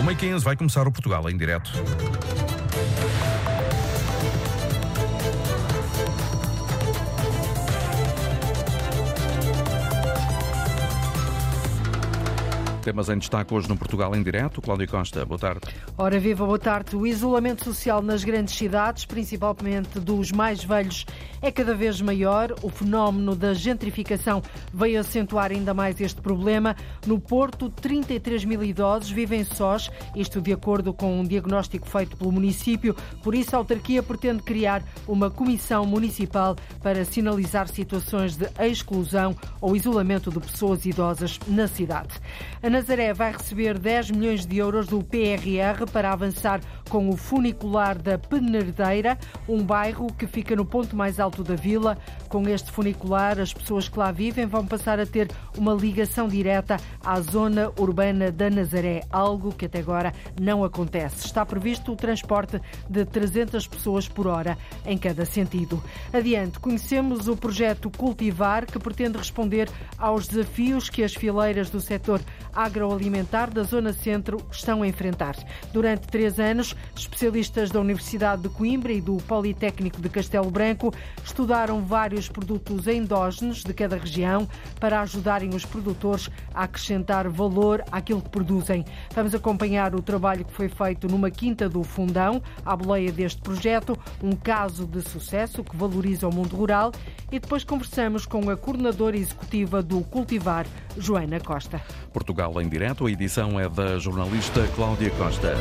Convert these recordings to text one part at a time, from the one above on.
Uma e 15 vai começar o Portugal em direto. Temas em destaque hoje no Portugal em direto. Cláudio Costa, boa tarde. Ora viva, boa tarde. O isolamento social nas grandes cidades, principalmente dos mais velhos, é cada vez maior. O fenómeno da gentrificação veio acentuar ainda mais este problema. No Porto, 33 mil idosos vivem sós, isto de acordo com um diagnóstico feito pelo município. Por isso, a autarquia pretende criar uma comissão municipal para sinalizar situações de exclusão ou isolamento de pessoas idosas na cidade. A Nazaré vai receber 10 milhões de euros do PRR para avançar com o funicular da Penardeira, um bairro que fica no ponto mais alto da vila. Com este funicular, as pessoas que lá vivem vão passar a ter uma ligação direta à zona urbana da Nazaré, algo que até agora não acontece. Está previsto o transporte de 300 pessoas por hora em cada sentido. Adiante, conhecemos o projeto Cultivar, que pretende responder aos desafios que as fileiras do setor agroalimentar da Zona Centro estão a enfrentar. Durante três anos, especialistas da Universidade de Coimbra e do Politécnico de Castelo Branco estudaram vários produtos endógenos de cada região para ajudarem os produtores a acrescentar valor àquilo que produzem. Vamos acompanhar o trabalho que foi feito numa quinta do Fundão, à boleia deste projeto, um caso de sucesso que valoriza o mundo rural e depois conversamos com a coordenadora executiva do Cultivar, Joana Costa. Portugal em direto, a edição é da jornalista Cláudia Costa.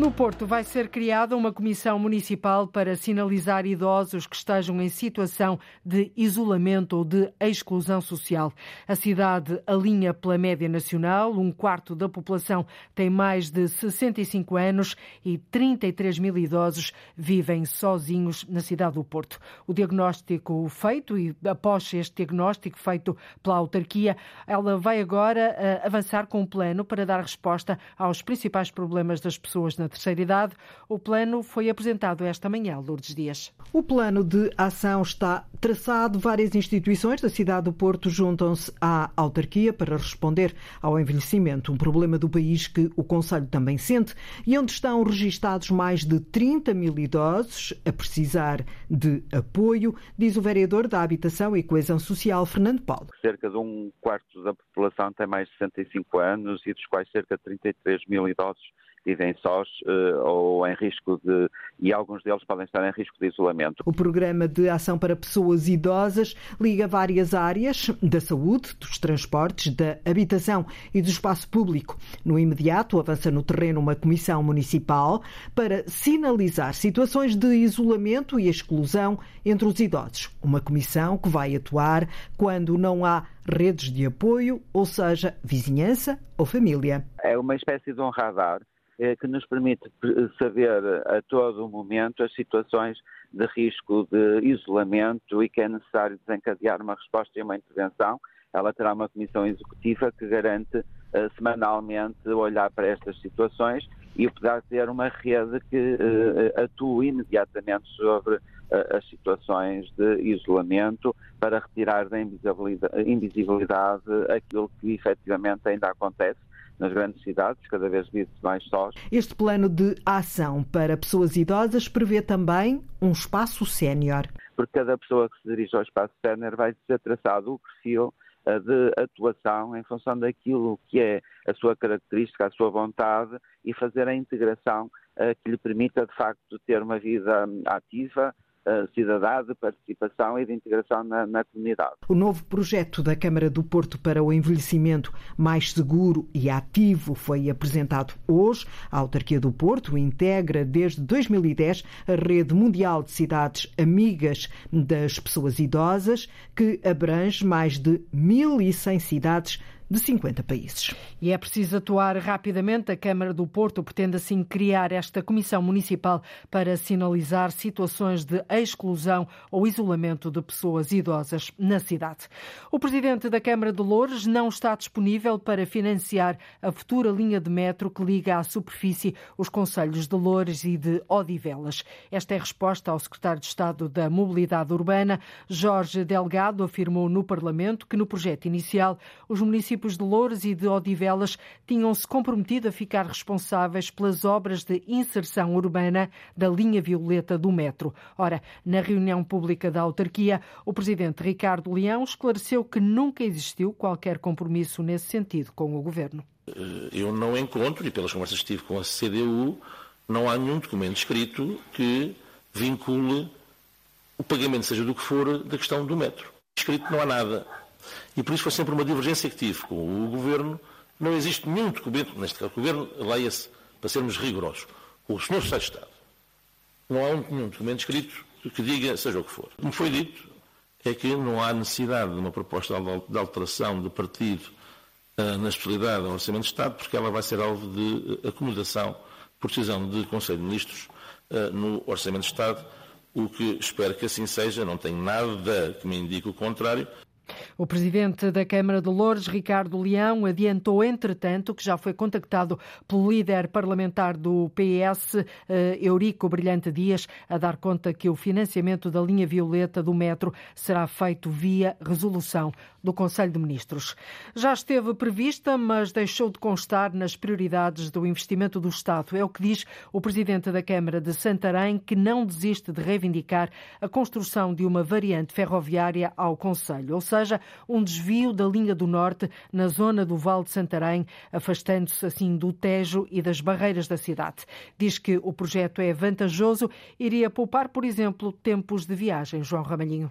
No Porto vai ser criada uma comissão municipal para sinalizar idosos que estejam em situação de isolamento ou de exclusão social. A cidade alinha pela média nacional, um quarto da população tem mais de 65 anos e 33 mil idosos vivem sozinhos na cidade do Porto. O diagnóstico feito e após este diagnóstico feito pela autarquia, ela vai agora uh, avançar com um plano para dar resposta aos principais problemas das pessoas na terceira idade. O plano foi apresentado esta manhã, Lourdes Dias. O plano de ação está traçado. Várias instituições da cidade do Porto juntam-se à autarquia para responder ao envelhecimento, um problema do país que o Conselho também sente e onde estão registados mais de 30 mil idosos a precisar de apoio, diz o vereador da Habitação e Coesão Social, Fernando Paulo. Cerca de um quarto da população tem mais de 65 anos e dos quais cerca de 33 mil idosos vivem sós uh, ou em risco de. e alguns deles podem estar em risco de isolamento. O programa de ação para pessoas idosas liga várias áreas da saúde, dos transportes, da habitação e do espaço público. No imediato, avança no terreno uma comissão municipal para sinalizar situações de isolamento e exclusão entre os idosos. Uma comissão que vai atuar quando não há redes de apoio, ou seja, vizinhança ou família. É uma espécie de um radar eh, que nos permite saber a todo momento as situações de risco de isolamento e que é necessário desencadear uma resposta e uma intervenção. Ela terá uma comissão executiva que garante uh, semanalmente olhar para estas situações e poder ter uma rede que uh, atue imediatamente sobre uh, as situações de isolamento para retirar da invisibilidade, invisibilidade aquilo que efetivamente ainda acontece nas grandes cidades, cada vez vive mais sós. Este plano de ação para pessoas idosas prevê também um espaço sénior. Porque cada pessoa que se dirige ao espaço sénior vai ser traçado o perfil eh, de atuação em função daquilo que é a sua característica, a sua vontade e fazer a integração eh, que lhe permita, de facto, ter uma vida hum, ativa, cidadã, de participação e de integração na, na, comunidade. O novo projeto da Câmara do Porto para o envelhecimento mais seguro e ativo foi apresentado hoje. A autarquia do Porto integra desde 2010 a rede mundial de cidades amigas das pessoas idosas, que abrange mais de 1.100 cidades de 50 países. E é preciso atuar rapidamente. A Câmara do Porto pretende assim criar esta Comissão Municipal para sinalizar situações de exclusão ou isolamento de pessoas idosas na cidade. O Presidente da Câmara de Loures não está disponível para financiar a futura linha de metro que liga à superfície os Conselhos de Loures e de Odivelas. Esta é a resposta ao Secretário de Estado da Mobilidade Urbana, Jorge Delgado, afirmou no Parlamento que no projeto inicial os municípios municípios de Louros e de Odivelas tinham-se comprometido a ficar responsáveis pelas obras de inserção urbana da linha violeta do metro. Ora, na reunião pública da autarquia, o presidente Ricardo Leão esclareceu que nunca existiu qualquer compromisso nesse sentido com o governo. Eh, eu não encontro, e pelas conversas que tive com a CDU, não há nenhum documento escrito que vincule o pagamento, seja do que for, da questão do metro. Escrito não há nada. E por isso foi sempre uma divergência que tive com o Governo. Não existe nenhum documento, neste caso, o Governo, leia-se, para sermos rigorosos, o Sr. Secretário de Estado. Não há nenhum documento escrito que diga, seja o que for. O que foi dito é que não há necessidade de uma proposta de alteração de partido uh, na especialidade do Orçamento de Estado, porque ela vai ser alvo de acomodação por decisão de Conselho de Ministros uh, no Orçamento de Estado o que espero que assim seja, não tenho nada que me indique o contrário. O presidente da Câmara de Lourdes, Ricardo Leão, adiantou, entretanto, que já foi contactado pelo líder parlamentar do PS, eh, Eurico Brilhante Dias, a dar conta que o financiamento da linha violeta do metro será feito via resolução do Conselho de Ministros. Já esteve prevista, mas deixou de constar nas prioridades do investimento do Estado. É o que diz o presidente da Câmara de Santarém, que não desiste de reivindicar a construção de uma variante ferroviária ao Conselho, ou seja, um desvio da linha do Norte na zona do Vale de Santarém, afastando-se assim do Tejo e das barreiras da cidade. Diz que o projeto é vantajoso, iria poupar, por exemplo, tempos de viagem. João Ramalhinho.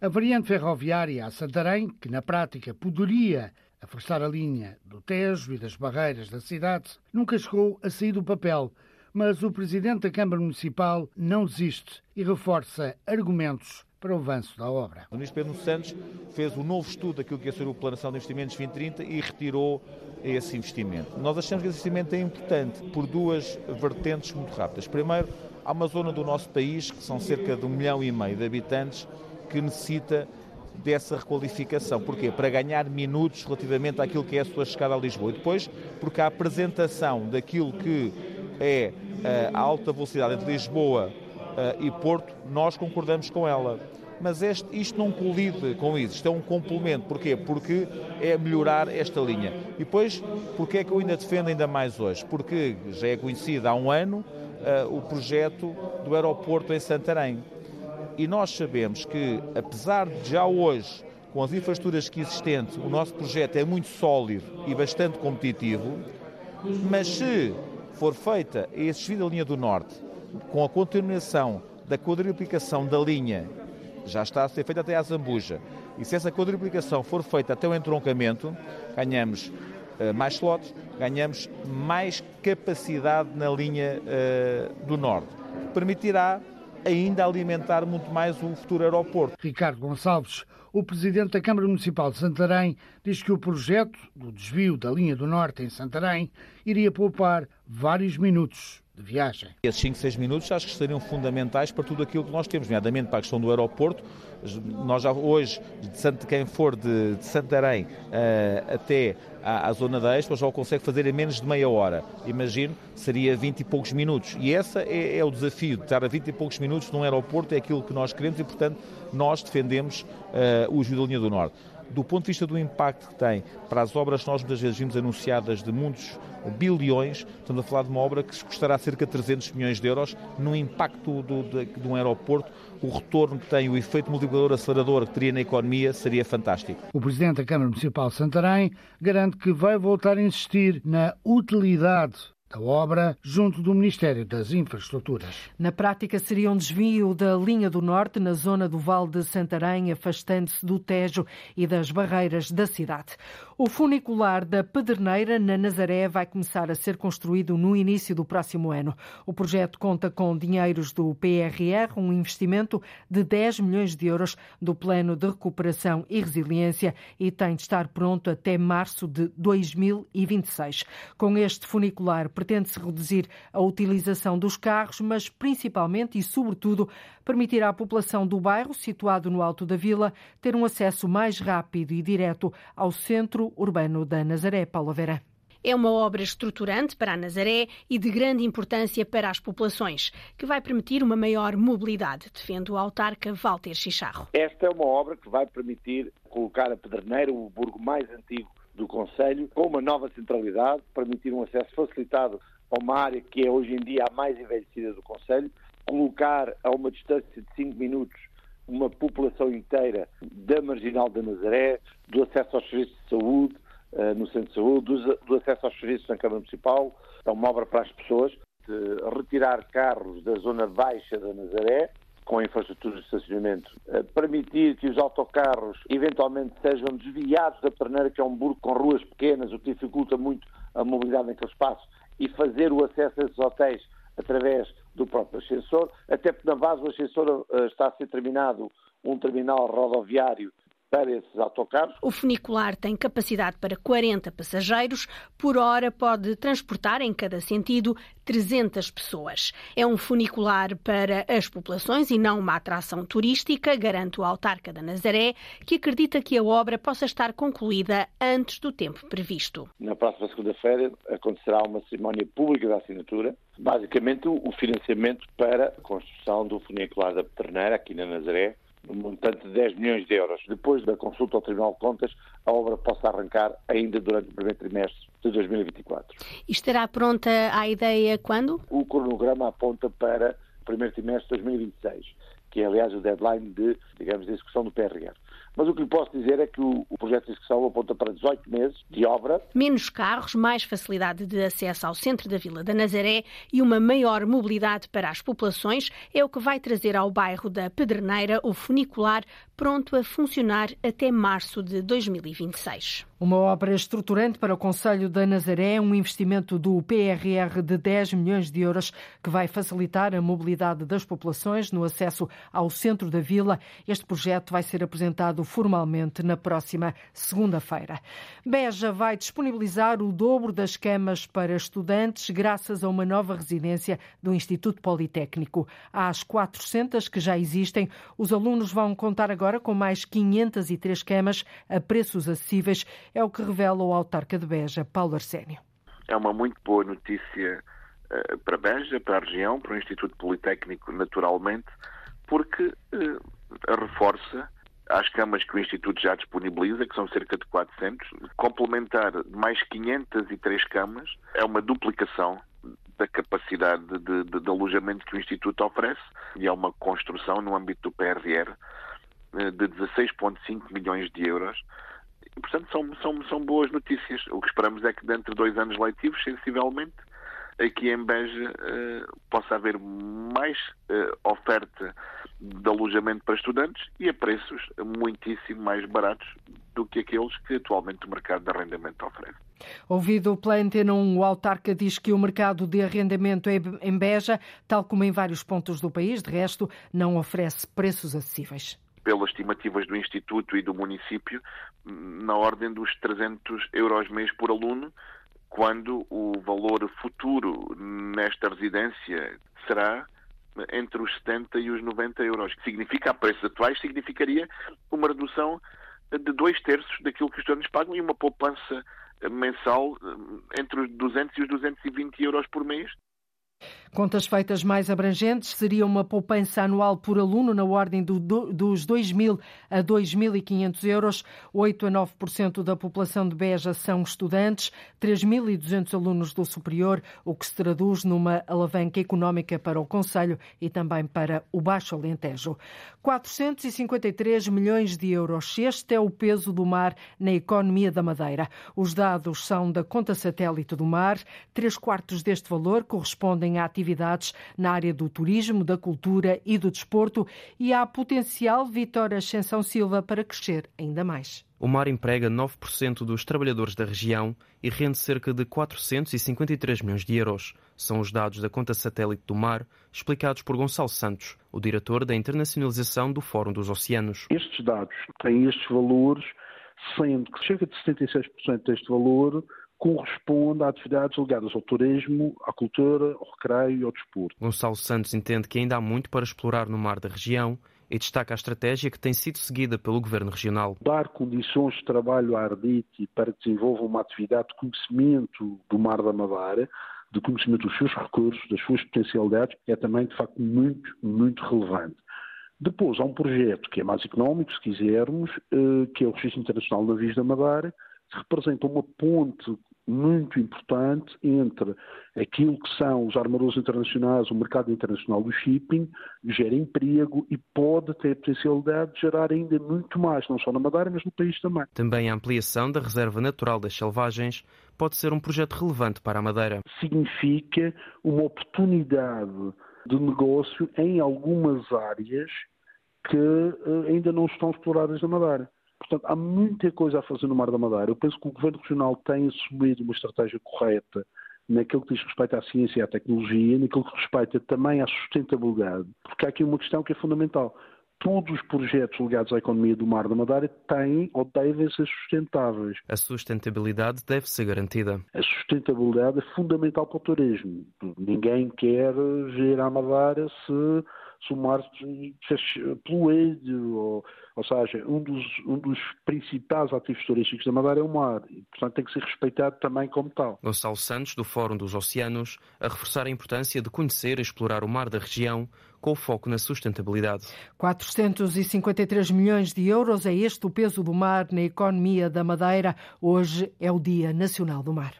A variante ferroviária a Santarém, que na prática poderia afastar a linha do Tejo e das barreiras da cidade, nunca chegou a sair do papel. Mas o presidente da Câmara Municipal não desiste e reforça argumentos para o avanço da obra. O ministro Pedro Santos fez um novo estudo daquilo que é ser o Nacional de Investimentos 2030 e retirou esse investimento. Nós achamos que esse investimento é importante por duas vertentes muito rápidas. Primeiro, há uma zona do nosso país, que são cerca de um milhão e meio de habitantes, que necessita dessa requalificação. Porquê? Para ganhar minutos relativamente àquilo que é a sua chegada a Lisboa. E depois, porque a apresentação daquilo que é eh, a alta velocidade entre Lisboa e Porto, nós concordamos com ela. Mas este, isto não colide com isso, isto é um complemento. Porquê? Porque é melhorar esta linha. E depois, porquê é que eu ainda defendo ainda mais hoje? Porque já é conhecido há um ano uh, o projeto do aeroporto em Santarém. E nós sabemos que, apesar de já hoje, com as infraestruturas que existentes, o nosso projeto é muito sólido e bastante competitivo, mas se for feita esse desvio da linha do Norte com a continuação da quadruplicação da linha, já está a ser feita até à Zambuja, e se essa quadruplicação for feita até o entroncamento, ganhamos uh, mais slots, ganhamos mais capacidade na linha uh, do Norte, permitirá ainda alimentar muito mais o futuro aeroporto. Ricardo Gonçalves, o presidente da Câmara Municipal de Santarém, diz que o projeto do desvio da linha do Norte em Santarém iria poupar vários minutos de viagem. Esses 5, 6 minutos acho que seriam fundamentais para tudo aquilo que nós temos, nomeadamente para a questão do aeroporto. Nós já hoje, de quem for de, de Santarém uh, até à, à, zona da Expo, já o consegue fazer em menos de meia hora. Imagino, seria 20 e poucos minutos. E esse é, é o desafio, de estar a 20 e poucos minutos num aeroporto, é aquilo que nós queremos e, portanto, nós defendemos uh, o Linha do Norte do ponto de vista do impacto que tem para as obras que nós muitas vezes vimos anunciadas de muitos bilhões, estamos a falar de uma obra que custará cerca de 300 milhões de euros, no impacto do, de, de um aeroporto, o retorno que tem, o efeito multiplicador acelerador que teria na economia seria fantástico. O Presidente da Câmara Municipal de Santarém garante que vai voltar a insistir na utilidade da obra junto do Ministério das Infraestruturas. Na prática, seria um desvio da linha do norte na zona do Vale de Santarém, afastando-se do Tejo e das barreiras da cidade. O funicular da Pederneira, na Nazaré, vai começar a ser construído no início do próximo ano. O projeto conta com dinheiros do PRR, um investimento de 10 milhões de euros do Plano de Recuperação e Resiliência e tem de estar pronto até março de 2026. Com este funicular, pretende-se reduzir a utilização dos carros, mas principalmente e sobretudo permitir à população do bairro, situado no alto da vila, ter um acesso mais rápido e direto ao centro urbano da Nazaré. Paulo Vera. É uma obra estruturante para a Nazaré e de grande importância para as populações, que vai permitir uma maior mobilidade, defende o autarca Walter Chicharro. Esta é uma obra que vai permitir colocar a Pedreneira, o burgo mais antigo do Conselho, com uma nova centralidade, permitir um acesso facilitado a uma área que é hoje em dia a mais envelhecida do Conselho, colocar a uma distância de 5 minutos uma população inteira da Marginal da Nazaré, do acesso aos serviços de saúde, uh, no centro de saúde, do, acesso aos serviços na Câmara Municipal, é uma obra para as pessoas, de retirar carros da zona baixa da Nazaré, com infraestrutura de estacionamento, permitir que os autocarros eventualmente sejam desviados da Perneira, que é um burgo com ruas pequenas, o que dificulta muito a mobilidade naquele espaço, e fazer o acesso a esses hotéis através do próprio ascensor, até porque na base do ascensor uh, está a ser terminado um terminal rodoviário para esses autocarros. O funicular tem capacidade para 40 passageiros. Por hora pode transportar em cada sentido 300 pessoas. É um funicular para as populações e não uma atração turística, garante o autarca da Nazaré, que acredita que a obra possa estar concluída antes do tempo previsto. Na próxima segunda-feira acontecerá uma cerimónia pública da assinatura basicamente o financiamento para a construção do funicular da Peterneira, aqui na Nazaré, no montante de 10 milhões de euros. Depois da consulta ao Tribunal de Contas, a obra possa arrancar ainda durante o primeiro trimestre de 2024. E estará pronta a ideia quando? O cronograma aponta para o primeiro trimestre de 2026, que é, aliás, o deadline de, digamos, de execução do PRR. Mas o que lhe posso dizer é que o, o projeto de execução aponta para 18 meses de obra. Menos carros, mais facilidade de acesso ao centro da Vila da Nazaré e uma maior mobilidade para as populações é o que vai trazer ao bairro da Pedreneira o funicular pronto a funcionar até março de 2026. Uma obra estruturante para o Conselho da Nazaré, um investimento do PRR de 10 milhões de euros que vai facilitar a mobilidade das populações no acesso ao centro da vila. Este projeto vai ser apresentado formalmente na próxima segunda-feira. Beja vai disponibilizar o dobro das camas para estudantes graças a uma nova residência do Instituto Politécnico. Às 400 que já existem, os alunos vão contar agora com mais 503 camas a preços acessíveis é o que revela o autarca de Beja, Paulo Arsénio. É uma muito boa notícia uh, para Beja, para a região, para o Instituto Politécnico, naturalmente, porque uh, reforça as camas que o Instituto já disponibiliza, que são cerca de 400, complementar mais 503 camas, é uma duplicação da capacidade de, de, de, alojamento que o Instituto oferece. E é uma construção no âmbito do PRR eh, de 16,5 milhões de euros. Portanto, são, são, são boas notícias. O que esperamos é que dentro de dois anos leitivos, sensivelmente, aqui em Beja uh, possa haver mais uh, oferta de alojamento para estudantes e a preços muitíssimo mais baratos do que aqueles que atualmente o mercado de arrendamento oferece. Ouvido pela Antena 1, o autarca diz que o mercado de arrendamento em Beja, tal como em vários pontos do país, de resto, não oferece preços acessíveis pelas estimativas do Instituto e do município, na ordem dos 300 euros mês por aluno, quando o valor futuro nesta residência será entre os 70 e os 90 euros. Que significa, a preços atuais, significaria uma redução de dois terços daquilo que os estudantes pagam e uma poupança mensal entre os 200 e os 220 euros por mês. Contas feitas mais abrangentes seria uma poupança anual por aluno na ordem do, do, dos 2.000 a 2.500 euros. 8 a 9% da população de Beja são estudantes, 3.200 alunos do superior, o que se traduz numa alavanca económica para o Conselho e também para o Baixo Alentejo. 453 milhões de euros. Este é o peso do mar na economia da Madeira. Os dados são da conta satélite do mar. Três quartos deste valor correspondem a atividades na área do turismo, da cultura e do desporto e há potencial, Vitória Ascensão Silva, para crescer ainda mais. O mar emprega 9% dos trabalhadores da região e rende cerca de 453 milhões de euros. São os dados da conta satélite do mar, explicados por Gonçalo Santos, o diretor da internacionalização do Fórum dos Oceanos. Estes dados têm estes valores, sendo que cerca de 76% deste valor corresponde a atividades ligadas ao turismo, à cultura, ao recreio e ao desporto. Gonçalo Santos entende que ainda há muito para explorar no mar da região e destaca a estratégia que tem sido seguida pelo Governo Regional. Dar condições de trabalho à Ardite para que desenvolva uma atividade de conhecimento do Mar da Madeira, de conhecimento dos seus recursos, das suas potencialidades, é também, de facto, muito, muito relevante. Depois, há um projeto que é mais económico, se quisermos, eh, que é o Registro Internacional de Navios da Madeira, representa uma ponte muito importante entre aquilo que são os armadores internacionais, o mercado internacional do shipping, gera emprego e pode ter potencialidade de gerar ainda muito mais, não só na Madeira, mas no país também. Também a ampliação da Reserva Natural das Selvagens pode ser um projeto relevante para a Madeira. Significa uma oportunidade de negócio em algumas áreas que eh, ainda não estão exploradas na Madeira. Portanto, há muita coisa a fazer no Mar da Madeira. Eu penso que o Governo Regional tem assumido uma estratégia correta naquilo que diz respeito à ciência e à tecnologia, naquilo que respeita também à sustentabilidade, porque há aqui uma questão que é fundamental. Todos os projetos ligados à economia do Mar da Madeira têm ou devem ser sustentáveis. A sustentabilidade deve ser garantida. A sustentabilidade é fundamental para o turismo. Ninguém quer gerar a Madeira se se o mar tivesse poluído, ou, ou seja, um dos, um dos principais ativos turísticos da Madeira é o mar, e portanto tem que ser respeitado também como tal. Gonçalo Santos, do Fórum dos Oceanos, a reforçar a importância de conhecer e explorar o mar da região, com foco na sustentabilidade. 453 milhões de euros é este o peso do mar na economia da Madeira. Hoje é o Dia Nacional do Mar.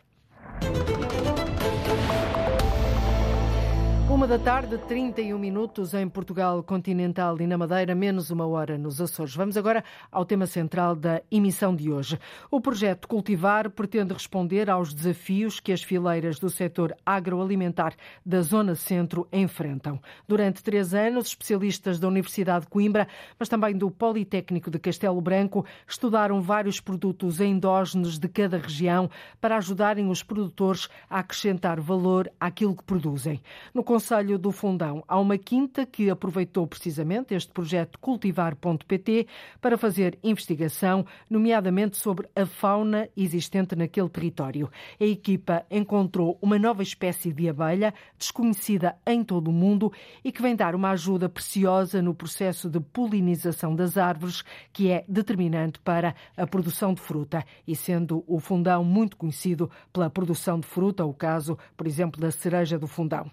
Uma da tarde, 31 minutos em Portugal continental e na Madeira, menos uma hora nos Açores. Vamos agora ao tema central da emissão de hoje. O projeto Cultivar pretende responder aos desafios que as fileiras do setor agroalimentar da Zona Centro enfrentam. Durante três anos, especialistas da Universidade de Coimbra, mas também do Politécnico de Castelo Branco, estudaram vários produtos endógenos de cada região para ajudarem os produtores a acrescentar valor àquilo que produzem. No Conselho do Fundão há uma quinta que aproveitou precisamente este projeto Cultivar.pt para fazer investigação, nomeadamente sobre a fauna existente naquele território. A equipa encontrou uma nova espécie de abelha desconhecida em todo o mundo e que vem dar uma ajuda preciosa no processo de polinização das árvores, que é determinante para a produção de fruta. E sendo o Fundão muito conhecido pela produção de fruta, o caso, por exemplo, da cereja do Fundão.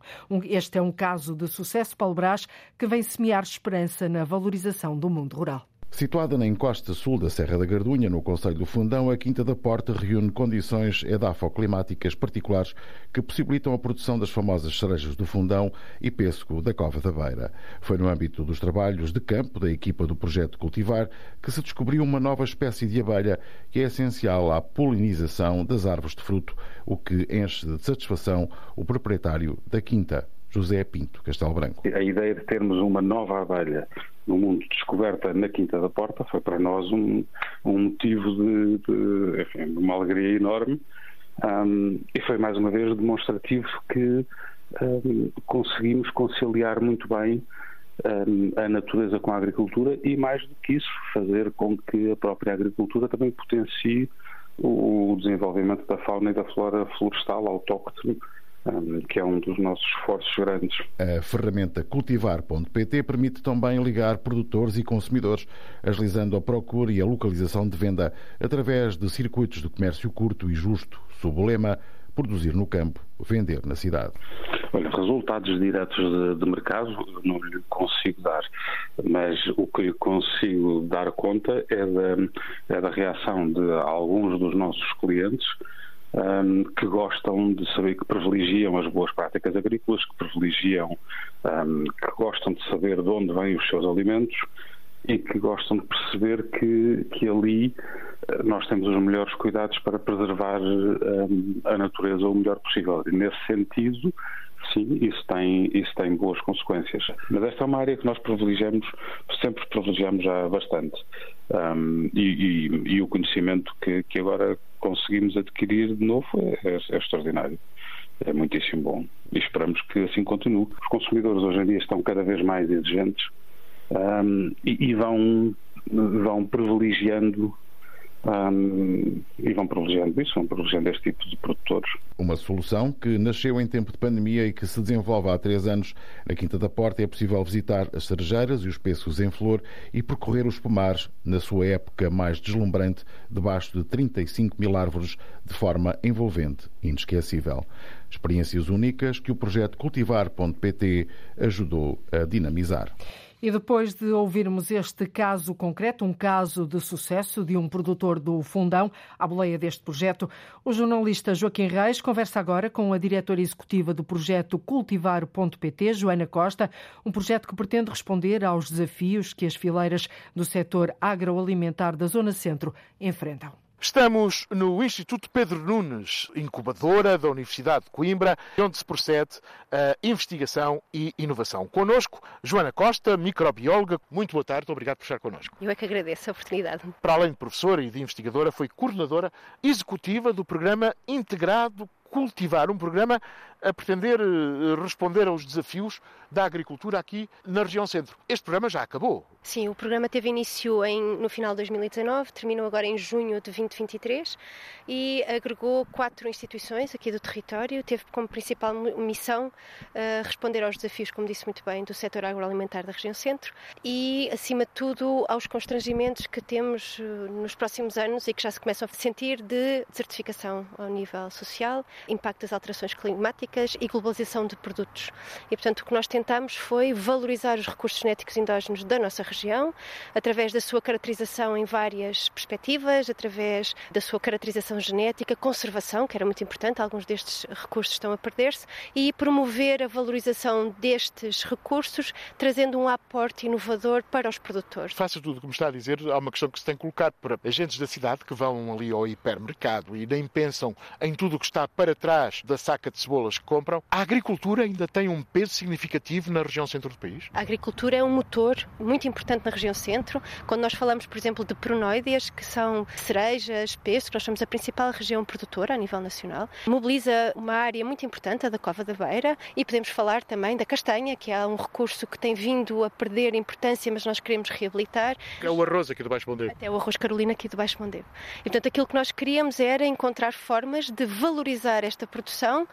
Este é um caso de sucesso, Paulo Brás, que vem semear esperança na valorização do mundo rural. Situada na encosta sul da Serra da Gardunha, no Conselho do Fundão, a Quinta da Porta reúne condições edafoclimáticas particulares que possibilitam a produção das famosas cerejas do Fundão e pêssego da Cova da Beira. Foi no âmbito dos trabalhos de campo da equipa do projeto Cultivar que se descobriu uma nova espécie de abelha que é essencial à polinização das árvores de fruto, o que enche de satisfação o proprietário da Quinta. José Pinto, Castelo Branco. A ideia de termos uma nova abelha no mundo descoberta na Quinta da Porta foi para nós um, um motivo de, de, enfim, uma alegria enorme um, e foi mais uma vez demonstrativo que um, conseguimos conciliar muito bem a natureza com a agricultura e, mais do que isso, fazer com que a própria agricultura também potencie o desenvolvimento da fauna e da flora florestal autóctone que é um dos nossos esforços grandes. A ferramenta cultivar.pt permite também ligar produtores e consumidores, agilizando a procura e a localização de venda através de circuitos de comércio curto e justo, sob o lema produzir no campo, vender na cidade. Olha, resultados diretos de, de, mercado não lhe consigo dar, mas o que lhe consigo dar conta é da, é da reação de alguns dos nossos clientes um, que gostam de saber que privilegiam as boas práticas agrícolas, que privilegiam, um, que gostam de saber de onde vêm os seus alimentos e que gostam de perceber que, que ali eh, nós temos os melhores cuidados para preservar um, a natureza o melhor possível. E nesse sentido, sim, isso tem, isso tem boas consequências. Mas esta é uma área que nós privilegiamos, sempre privilegiamos já bastante. Um, e, e, e, o conhecimento que, que agora conseguimos adquirir de novo é, é, é extraordinário. É muitíssimo bom e esperamos que assim continue. Os consumidores hoje em dia estão cada vez mais exigentes um, e, e, vão, vão privilegiando um, e vão privilegiando isso, vão privilegiando este tipo de produtores. Uma solução que nasceu em tempo de pandemia e que se desenvolve há três anos. Na Quinta da Porta é possível visitar as cerejeiras e os pêssegos em flor e percorrer os pomares na sua época mais deslumbrante, debaixo de 35 mil árvores, de forma envolvente e inesquecível. Experiências únicas que o projeto Cultivar.pt ajudou a dinamizar. E depois de ouvirmos este caso concreto, um caso de sucesso de um produtor do Fundão, à boleia deste projeto, o jornalista Joaquim Reis conversa agora com a diretora executiva do projeto Cultivar.pt, Joana Costa, um projeto que pretende responder aos desafios que as fileiras do setor agroalimentar da Zona Centro enfrentam. Estamos no Instituto Pedro Nunes, incubadora da Universidade de Coimbra, onde se procede a investigação e inovação. Conosco, Joana Costa, microbióloga. Muito boa tarde, obrigado por estar connosco. Eu é que agradeço a oportunidade. Para além de professora e de investigadora, foi coordenadora executiva do programa integrado cultivar um programa a pretender eh, responder aos desafios da agricultura aqui na região centro. Este programa já acabou. Sim, o programa teve início em, no final de 2019, terminou agora em junho de 2023 e agregou quatro instituições aqui do território. Teve como principal missão uh, responder aos desafios, como disse muito bem, do setor agroalimentar da região centro e, acima de tudo, aos constrangimentos que temos uh, nos próximos anos e que já se começam a sentir de desertificação ao nível social, impacto das alterações climáticas e globalização de produtos. E, portanto, o que nós tentamos foi valorizar os recursos genéticos endógenos da nossa região, através da sua caracterização em várias perspectivas, através da sua caracterização genética, conservação, que era muito importante, alguns destes recursos estão a perder-se, e promover a valorização destes recursos, trazendo um aporte inovador para os produtores. Faça tudo como está a dizer, há uma questão que se tem colocado para agentes da cidade que vão ali ao hipermercado e nem pensam em tudo o que está para trás da saca de cebolas compram. A agricultura ainda tem um peso significativo na região centro do país? A agricultura é um motor muito importante na região centro. Quando nós falamos, por exemplo, de peronóideas, que são cerejas, pêssego, nós somos a principal região produtora a nível nacional, mobiliza uma área muito importante, a da Cova da Beira, e podemos falar também da castanha, que é um recurso que tem vindo a perder importância, mas nós queremos reabilitar. É o arroz aqui do Baixo Mondego. Até o arroz Carolina aqui do Baixo Mondego. E, portanto, aquilo que nós queríamos era encontrar formas de valorizar esta produção,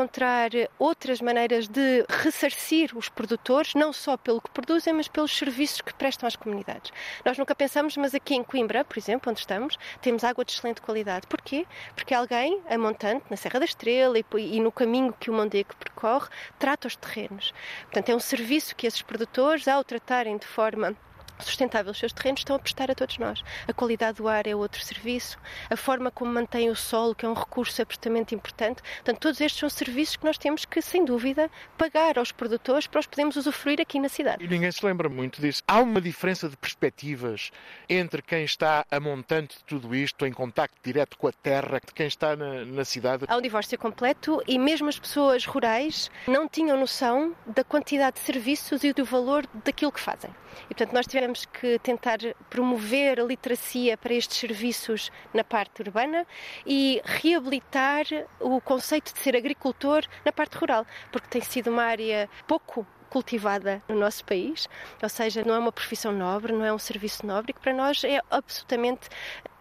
encontrar outras maneiras de ressarcir os produtores, não só pelo que produzem, mas pelos serviços que prestam às comunidades. Nós nunca pensamos, mas aqui em Coimbra, por exemplo, onde estamos, temos água de excelente qualidade. Porquê? Porque alguém, a montante, na Serra da Estrela e, e no caminho que o Mondego percorre, trata os terrenos. Portanto, é um serviço que esses produtores, ao tratarem de forma sustentável os seus terrenos estão a prestar a todos nós. A qualidade do ar é outro serviço, a forma como mantém o solo, que é um recurso absolutamente importante. Portanto, todos estes são serviços que nós temos que, sem dúvida, pagar aos produtores para os podermos usufruir aqui na cidade. E ninguém se lembra muito disso. Há uma diferença de perspectivas entre quem está a montante de tudo isto, em contacto direto com a terra, de quem está na, na cidade? Há um divórcio completo e mesmo as pessoas rurais não tinham noção da quantidade de serviços e do valor daquilo que fazem. E, portanto, nós tivemos temos que tentar promover a literacia para estes serviços na parte urbana e reabilitar o conceito de ser agricultor na parte rural, porque tem sido uma área pouco cultivada no nosso país, ou seja, não é uma profissão nobre, não é um serviço nobre, que para nós é absolutamente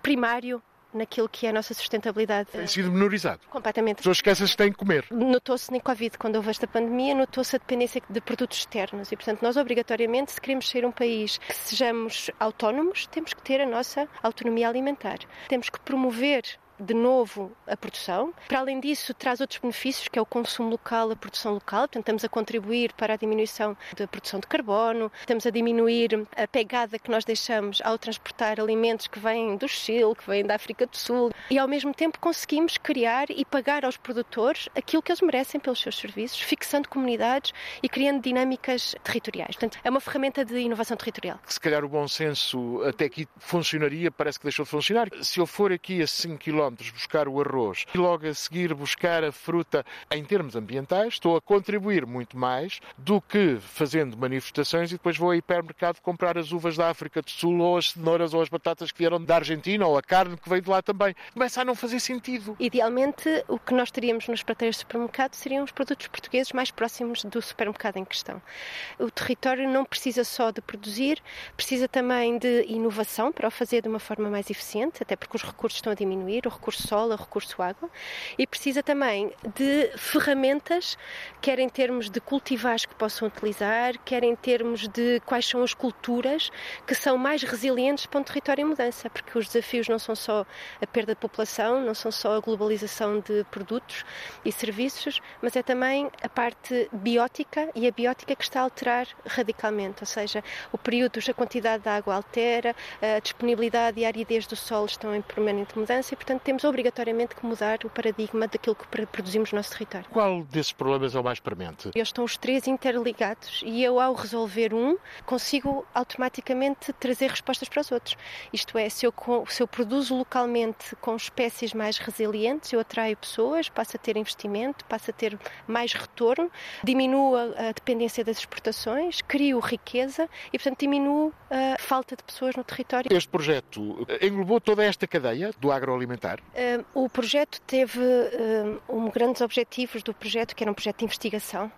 primário naquilo que é a nossa sustentabilidade. Tem sido menorizado. Completamente. As pessoas esquecem que têm que comer. Notou-se na Covid, quando houve esta pandemia, notou-se a dependência de produtos externos e, portanto, nós obrigatoriamente, se queremos ser um país que sejamos autónomos, temos que ter a nossa autonomia alimentar. Temos que promover de novo a produção. Para além disso, traz outros benefícios, que é o consumo local, a produção local. Portanto, estamos a contribuir para a diminuição da produção de carbono, estamos a diminuir a pegada que nós deixamos ao transportar alimentos que vêm do Chile, que vêm da África do Sul. E, ao mesmo tempo, conseguimos criar e pagar aos produtores aquilo que eles merecem pelos seus serviços, fixando comunidades e criando dinâmicas territoriais. Portanto, é uma ferramenta de inovação territorial. Se calhar o bom senso até aqui funcionaria, parece que deixou de funcionar. Se eu for aqui a 5 km buscar o arroz e logo a seguir buscar a fruta em termos ambientais, estou a contribuir muito mais do que fazendo manifestações e depois vou ao hipermercado comprar as uvas da África do Sul ou as cenouras ou as batatas que vieram da Argentina ou a carne que veio de lá também. Começa a não fazer sentido. Idealmente, o que nós teríamos nos prateiros de supermercado seriam os produtos portugueses mais próximos do supermercado em questão. O território não precisa só de produzir, precisa também de inovação para o fazer de uma forma mais eficiente, até porque os recursos estão a diminuir, o recurso solo, recurso água, e precisa também de ferramentas, quer em termos de cultivares que possam utilizar, quer em termos de quais são as culturas que são mais resilientes para um território em mudança, porque os desafios não são só a perda de população, não são só a globalização de produtos e serviços, mas é também a parte biótica e a biótica que está a alterar radicalmente, ou seja, o período, a quantidade de água altera, a disponibilidade e a aridez do solo estão em permanente mudança e, portanto, temos obrigatoriamente que mudar o paradigma daquilo que produzimos no nosso território. Qual desses problemas é o mais premente? Eles estão os três interligados e eu, ao resolver um, consigo automaticamente trazer respostas para os outros. Isto é, se eu, se eu produzo localmente com espécies mais resilientes, eu atraio pessoas, passo a ter investimento, passo a ter mais retorno, diminuo a dependência das exportações, crio riqueza e, portanto, diminuo a falta de pessoas no território. Este projeto englobou toda esta cadeia do agroalimentar? O projeto teve uh, um grandes objetivos do projeto, que era um projeto de investigação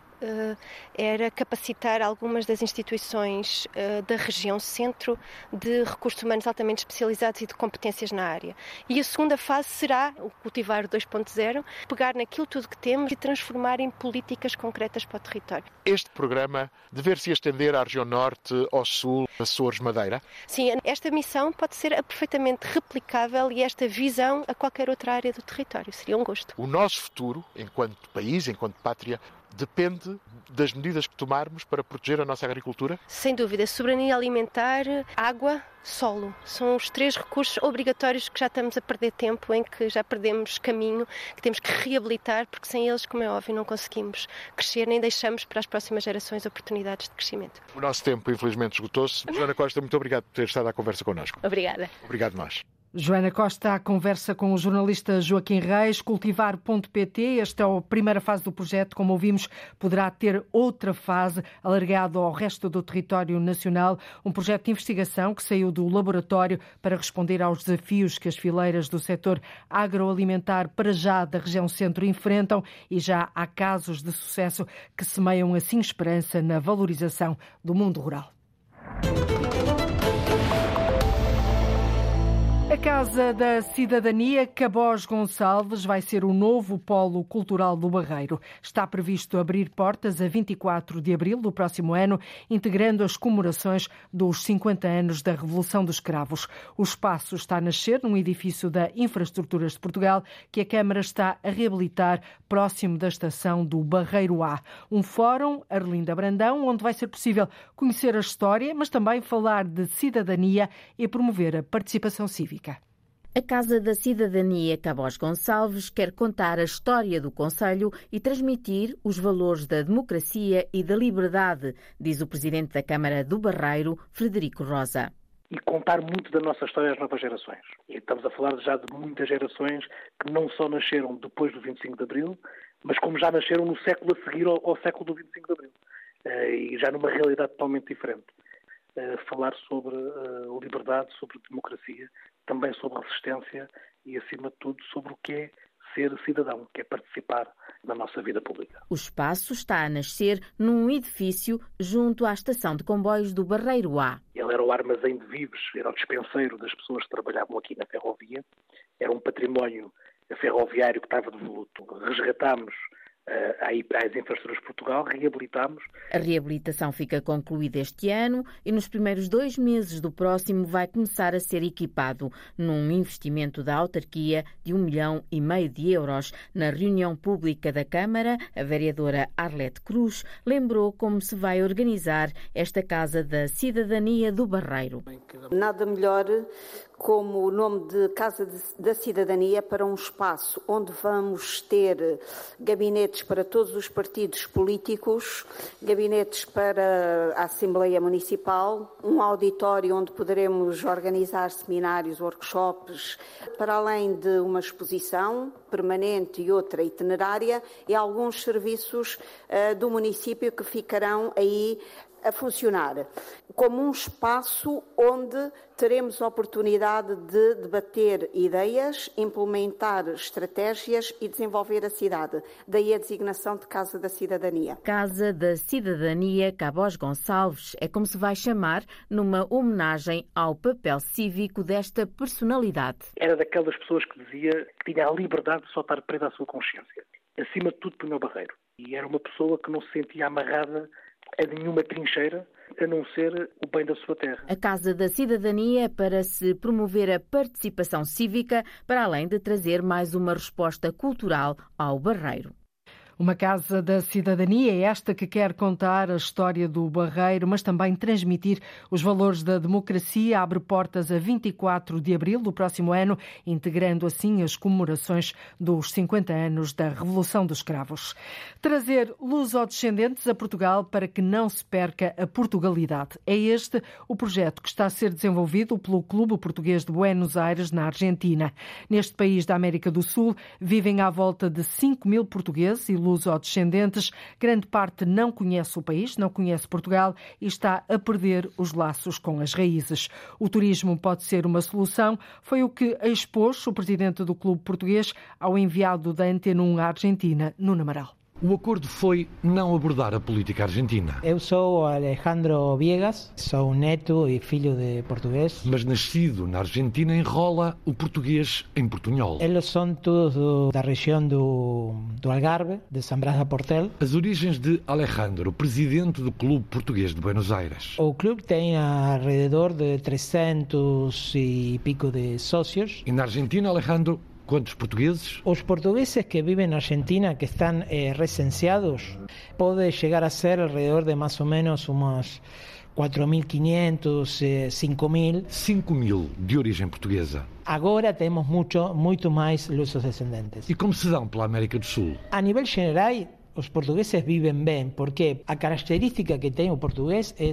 era capacitar algumas das instituições eh, da região centro de recursos humanos altamente especializados e de competências na área. E a segunda fase será o cultivar 2.0, pegar naquilo tudo que temos e transformar em políticas concretas para o território. Este programa dever-se estender à região norte, ao sul, Açores, Madeira? Sim, esta missão pode ser perfeitamente replicável e esta visão a qualquer outra área do território. Seria um gosto. O nosso futuro, enquanto país, enquanto pátria, depende das medidas que tomarmos para proteger a nossa agricultura? Sem dúvida. Soberania alimentar, água, solo. São os três recursos obrigatórios que já estamos a perder tempo, em que já perdemos caminho, que temos que reabilitar, porque sem eles, como é óbvio, não conseguimos crescer nem deixamos para as próximas gerações oportunidades de crescimento. O nosso tempo, infelizmente, esgotou-se. Joana Costa, muito obrigado por ter estado à conversa connosco. Obrigada. Obrigado nós. Joana Costa, a conversa com o jornalista Joaquim Reis, cultivar.pt. Esta é a primeira fase do projeto, como ouvimos, poderá ter outra fase alargada ao resto do território nacional. Um projeto de investigação que saiu do laboratório para responder aos desafios que as fileiras do setor agroalimentar para já da região centro enfrentam e já há casos de sucesso que semeiam assim esperança na valorização do mundo rural. Casa da Cidadania Cabós Gonçalves vai ser o novo polo cultural do Barreiro. Está previsto abrir portas a 24 de abril do próximo ano, integrando as comemorações dos 50 anos da Revolução dos Cravos. O espaço está a nascer num edifício da Infraestruturas de Portugal que a Câmara está a reabilitar próximo da estação do Barreiro A. Um fórum, Arlinda Brandão, onde vai ser possível conhecer a história, mas também falar de cidadania e promover a participação cívica. A Casa da Cidadania Cabós Gonçalves quer contar a história do Conselho e transmitir os valores da democracia e da liberdade, diz o Presidente da Câmara do Barreiro, Frederico Rosa. E contar muito da nossa história às novas gerações. E estamos a falar já de muitas gerações que não só nasceram depois do 25 de Abril, mas como já nasceram no século a seguir ao, ao século do 25 de Abril. Uh, e já numa realidade totalmente diferente. Uh, falar sobre uh, liberdade, sobre democracia, também sobre resistência e, acima de tudo, sobre o que é ser cidadão, que é participar da nossa vida pública. O espaço está a nascer num edifício junto à estação de comboios do Barreiro A. Ele era o armazém de víveres, era o dispenseiro das pessoas que trabalhavam aqui na ferrovia, era um património ferroviário que estava devoluto. Resgatámos às infraestruturas de Portugal, reabilitamos. A reabilitação fica concluída este ano e nos primeiros dois meses do próximo vai começar a ser equipado num investimento da autarquia de um milhão e meio de euros. Na reunião pública da Câmara, a vereadora Arlete Cruz lembrou como se vai organizar esta Casa da Cidadania do Barreiro. Nada melhor como o nome de Casa da Cidadania para um espaço onde vamos ter gabinetes para todos os partidos políticos, gabinetes para a Assembleia Municipal, um auditório onde poderemos organizar seminários, workshops, para além de uma exposição permanente e outra itinerária, e alguns serviços uh, do município que ficarão aí a funcionar como um espaço onde teremos a oportunidade de debater ideias, implementar estratégias e desenvolver a cidade. Daí a designação de Casa da Cidadania. Casa da Cidadania Cabos Gonçalves é como se vai chamar numa homenagem ao papel cívico desta personalidade. Era daquelas pessoas que dizia que tinha a liberdade de soltar presa à sua consciência. Acima de tudo, punha o barreiro. E era uma pessoa que não se sentia amarrada a nenhuma trincheira a não ser o bem da sua terra. A Casa da Cidadania é para se promover a participação cívica, para além de trazer mais uma resposta cultural ao Barreiro. Uma Casa da Cidadania é esta que quer contar a história do Barreiro, mas também transmitir os valores da democracia. Abre portas a 24 de abril do próximo ano, integrando assim as comemorações dos 50 anos da Revolução dos Escravos. Trazer luso-descendentes a Portugal para que não se perca a Portugalidade. É este o projeto que está a ser desenvolvido pelo Clube Português de Buenos Aires, na Argentina. Neste país da América do Sul, vivem à volta de 5 mil portugueses e luso-descendentes. Grande parte não conhece o país, não conhece Portugal e está a perder os laços com as raízes. O turismo pode ser uma solução, foi o que expôs o presidente do Clube Português ao enviado da Antena 1 à Argentina, Nuno Amaral. O acordo foi não abordar a política argentina. Eu sou Alejandro Viegas, sou neto e filho de português. Mas nascido na Argentina enrola o português em portunhol. Eles são todos do, da região do, do Algarve, de San Blas de Portel. As origens de Alejandro, presidente do Clube Português de Buenos Aires. O clube tem alrededor de 300 e pico de sócios. E na Argentina, Alejandro, Quantos portugueses? Os portugueses que vivem na Argentina, que estão eh, recenseados, pode chegar a ser alrededor de mais ou menos umas 4.500, 5.000. 5.000 de origem portuguesa. Agora temos muito, muito mais lusos descendentes. E como se dão pela América do Sul? A nível geral, os portugueses vivem bem, porque a característica que tem o português é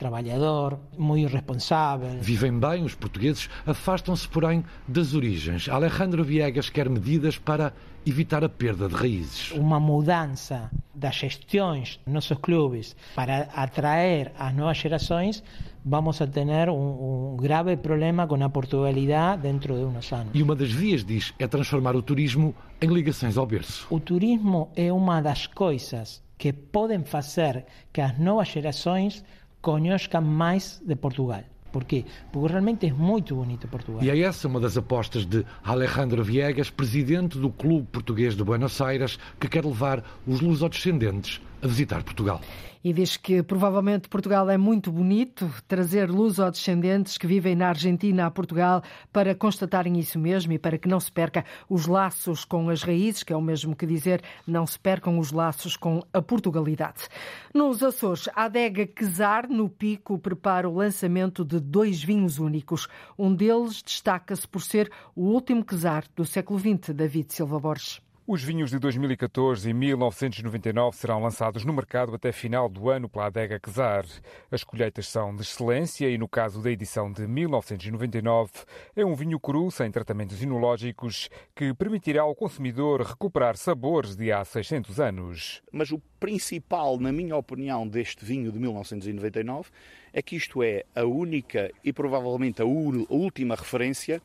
trabalhador, muito responsável. Vivem bem os portugueses, afastam-se, porém, das origens. Alejandro Viegas quer medidas para evitar a perda de raízes. Uma mudança das gestões dos nossos clubes para atrair as novas gerações, vamos a ter um, um, grave problema com a Portugalidade dentro de uns anos. E uma das vias, diz, é transformar o turismo em ligações ao berço. O turismo é uma das coisas que podem fazer que as novas gerações conozcan mais de Portugal. Por quê? Porque realmente é muito bonito Portugal. E é essa uma das apostas de Alejandro Viegas, presidente do Clube Português de Buenos Aires, que quer levar os lusodescendentes a visitar Portugal e diz que provavelmente Portugal é muito bonito, trazer luz aos descendentes que vivem na Argentina a Portugal para constatarem isso mesmo e para que não se perca os laços com as raízes, que é o mesmo que dizer não se percam os laços com a Portugalidade. Nos Açores, a adega Quesar, no Pico, prepara o lançamento de dois vinhos únicos. Um deles destaca-se por ser o último Quesar do século XX, David Silva Borges. Os vinhos de 2014 e 1999 serão lançados no mercado até final do ano pela adega Quesar. As colheitas são de excelência e, no caso da edição de 1999, é um vinho cru sem tratamentos inológicos que permitirá ao consumidor recuperar sabores de há 600 anos. Mas o principal, na minha opinião, deste vinho de 1999 é que isto é a única e provavelmente a última referência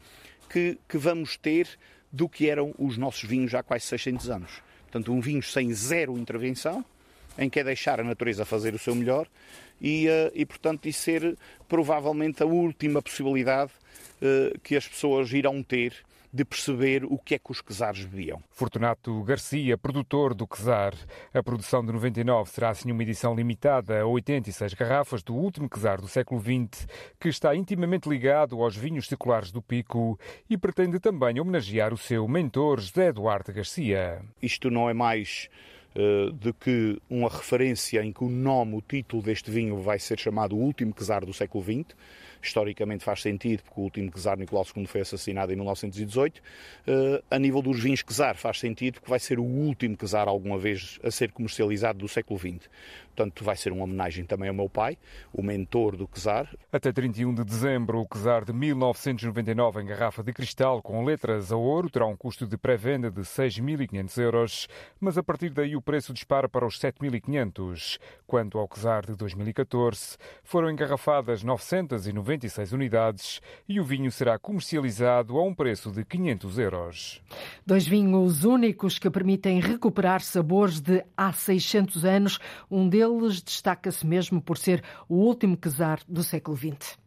que, que vamos ter do que eram os nossos vinhos há quase 600 anos. Portanto, um vinho sem zero intervenção, em que é deixar a natureza fazer o seu melhor e, uh, e portanto, isso ser provavelmente a última possibilidade uh, que as pessoas irão ter de perceber o que é que os quesares bebiam. Fortunato Garcia, produtor do quesar. A produção de 99 será assim uma edição limitada a 86 garrafas do último quesar do século XX, que está intimamente ligado aos vinhos seculares do Pico e pretende também homenagear o seu mentor José Eduardo Garcia. Isto não é mais uh, do que uma referência em que o nome, o título deste vinho vai ser chamado O Último Quesar do século XX historicamente faz sentido, porque o último czar Nicolau II foi assassinado em 1918. Uh, a nível dos vinhos czar faz sentido, porque vai ser o último czar alguma vez a ser comercializado do século XX. Portanto, vai ser uma homenagem também ao meu pai, o mentor do Czar. Até 31 de dezembro, o Czar de 1999 em garrafa de cristal com letras a ouro terá um custo de pré-venda de 6.500 euros, mas a partir daí o preço dispara para os 7.500. Quanto ao Czar de 2014, foram engarrafadas 996 unidades e o vinho será comercializado a um preço de 500 euros. Dois vinhos únicos que permitem recuperar sabores de há 600 anos. Um deles deles destaca-se mesmo por ser o último casar do século XX.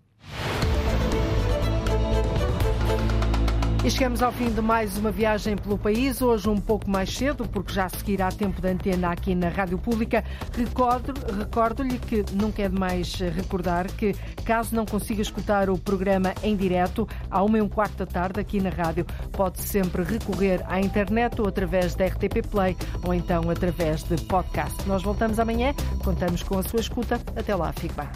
E chegamos ao fim de mais uma viagem pelo país, hoje um pouco mais cedo, porque já seguirá tempo de antena aqui na Rádio Pública. Recordo-lhe recordo que nunca é demais recordar que, caso não consiga escutar o programa em direto, à uma e um quarto da tarde aqui na rádio, pode sempre recorrer à internet ou através da RTP Play ou então através de podcast. Nós voltamos amanhã, contamos com a sua escuta. Até lá, fique bem.